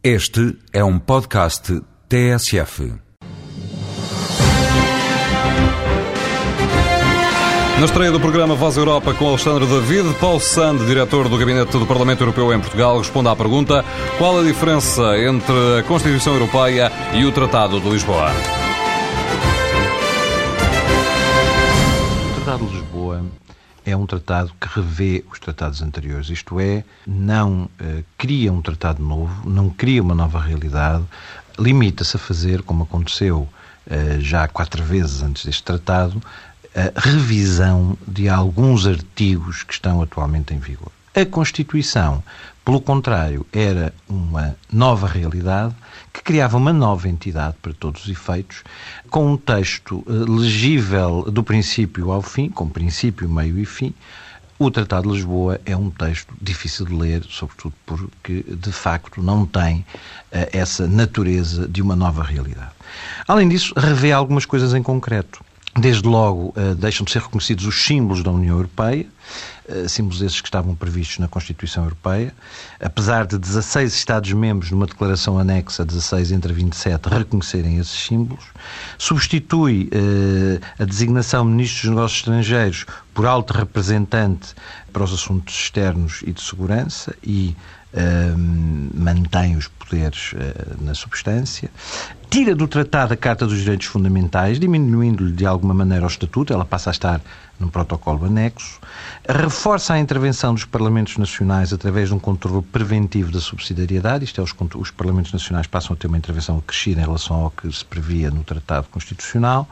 Este é um podcast TSF. Na estreia do programa Voz Europa com Alexandre David, Paulo Sande, diretor do Gabinete do Parlamento Europeu em Portugal, responde à pergunta qual a diferença entre a Constituição Europeia e o Tratado de Lisboa. O Tratado de Lisboa é um tratado que revê os tratados anteriores, isto é, não eh, cria um tratado novo, não cria uma nova realidade, limita-se a fazer, como aconteceu eh, já quatro vezes antes deste tratado, a revisão de alguns artigos que estão atualmente em vigor. A Constituição, pelo contrário, era uma nova realidade que criava uma nova entidade para todos os efeitos, com um texto eh, legível do princípio ao fim, com princípio, meio e fim. O Tratado de Lisboa é um texto difícil de ler, sobretudo porque, de facto, não tem uh, essa natureza de uma nova realidade. Além disso, revê algumas coisas em concreto. Desde logo, uh, deixam de ser reconhecidos os símbolos da União Europeia, símbolos esses que estavam previstos na Constituição Europeia. Apesar de 16 Estados-membros, numa declaração anexa, 16 entre 27, reconhecerem esses símbolos, substitui uh, a designação Ministro dos Negócios Estrangeiros por alto representante para os assuntos externos e de segurança e mantém os poderes na substância, tira do tratado a Carta dos Direitos Fundamentais, diminuindo-lhe de alguma maneira o estatuto, ela passa a estar num protocolo anexo, reforça a intervenção dos Parlamentos Nacionais através de um controle preventivo da subsidiariedade, isto é, os, os Parlamentos Nacionais passam a ter uma intervenção acrescida em relação ao que se previa no Tratado Constitucional,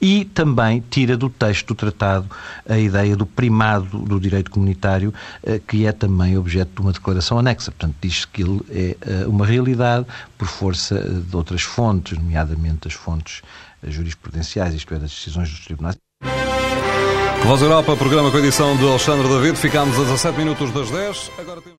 e também tira do texto do Tratado a ideia do primado do direito comunitário, eh, que é também objeto de uma declaração anexa. Portanto, diz que ele é eh, uma realidade por força eh, de outras fontes, nomeadamente as fontes jurisprudenciais, isto é, das decisões dos tribunais. Voz Europa, programa com edição de Alexandre David. Ficámos a 17 minutos das 10. Agora temos...